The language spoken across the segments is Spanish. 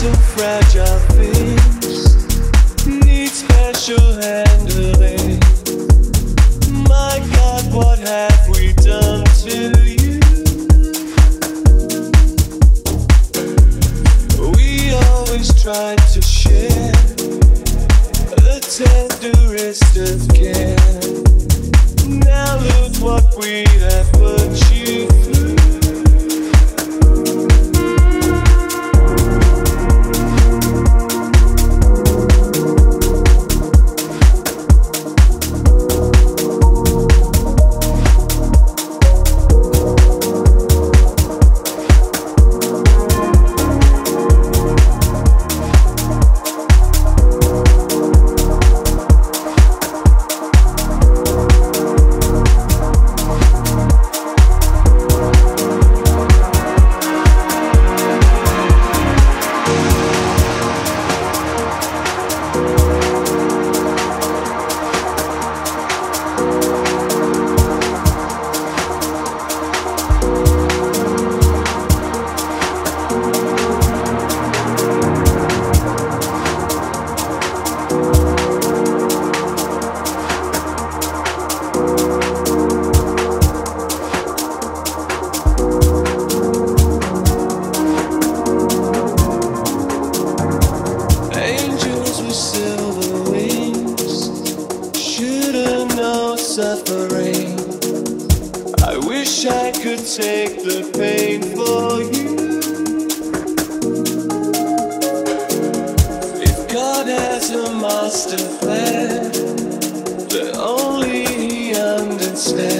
so fragile things need special handling. My God, what have we done to you? We always try to share the tenderest of care. Now look what we have. suffering. I wish I could take the pain for you. If God has a master plan, then only He understands.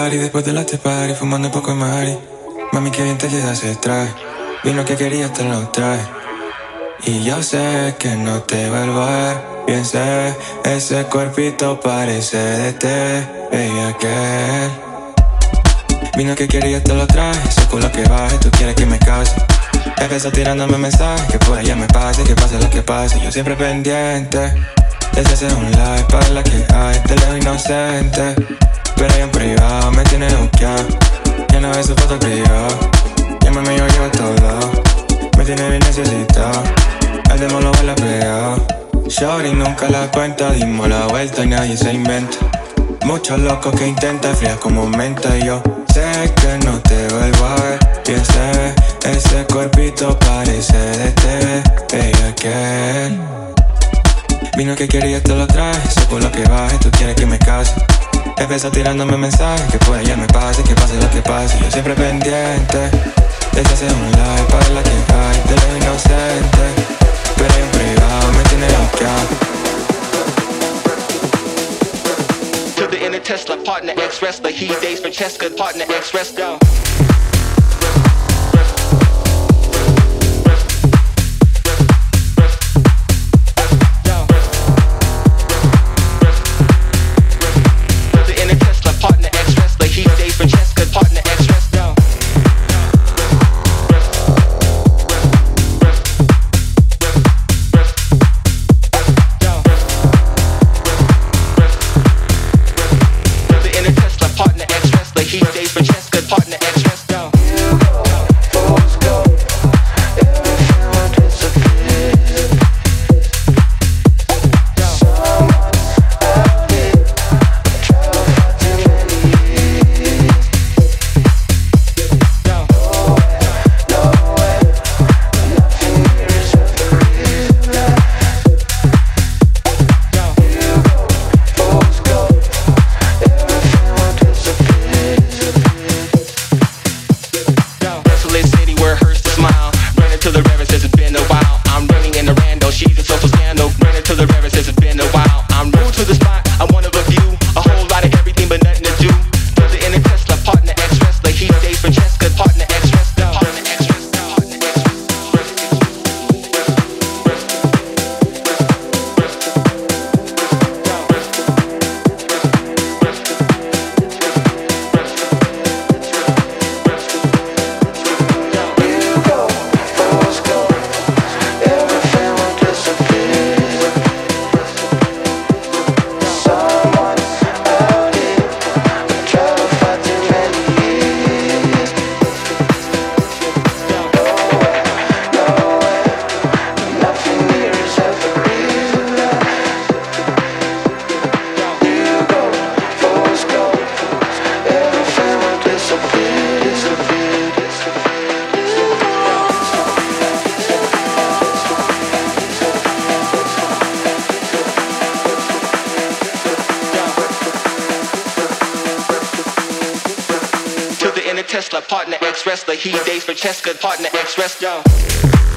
Party, después del after party, fumando un poco de mari. Mami, que bien te queda ese traje. Vino que querías, te lo traje. Y yo sé que no te vuelvo a ver. Bien sé, ese cuerpito parece de té, ella que. Vino que querías, te lo traje. Ese culo que baje, tú quieres que me case. Empezó tirándome mensajes, que por ella me pase, que pase lo que pase. Yo siempre pendiente. Desde hacer un live para la que hay, te leo inocente. Pero ahí en privado me tiene buqueado. Ya no ve su foto privada. Llámame, yo llevo a todos lados. Me tiene bien necesitado. El demo lo baila pegado. Shorty nunca la cuenta, dimos la vuelta y nadie se inventa. Muchos locos que intentan frías como menta y yo sé que no te vuelvo a ver. Bien sé, ese cuerpito parece de TV, ella que. Vino que quería te lo traje, sé por lo que baje, tú quieres que me case. Empezó tirándome mensajes, que por ella me pase, que pase lo que pase. Yo siempre pendiente, desde hacer un live para la que hay, de lo inocente. Pero en privado me tiene bloqueado. To the inner Tesla, partner ex wrestler. He dates Francesca, partner ex Tesla, partner ex wrestler. He dates Francesca, partner ex wrestler.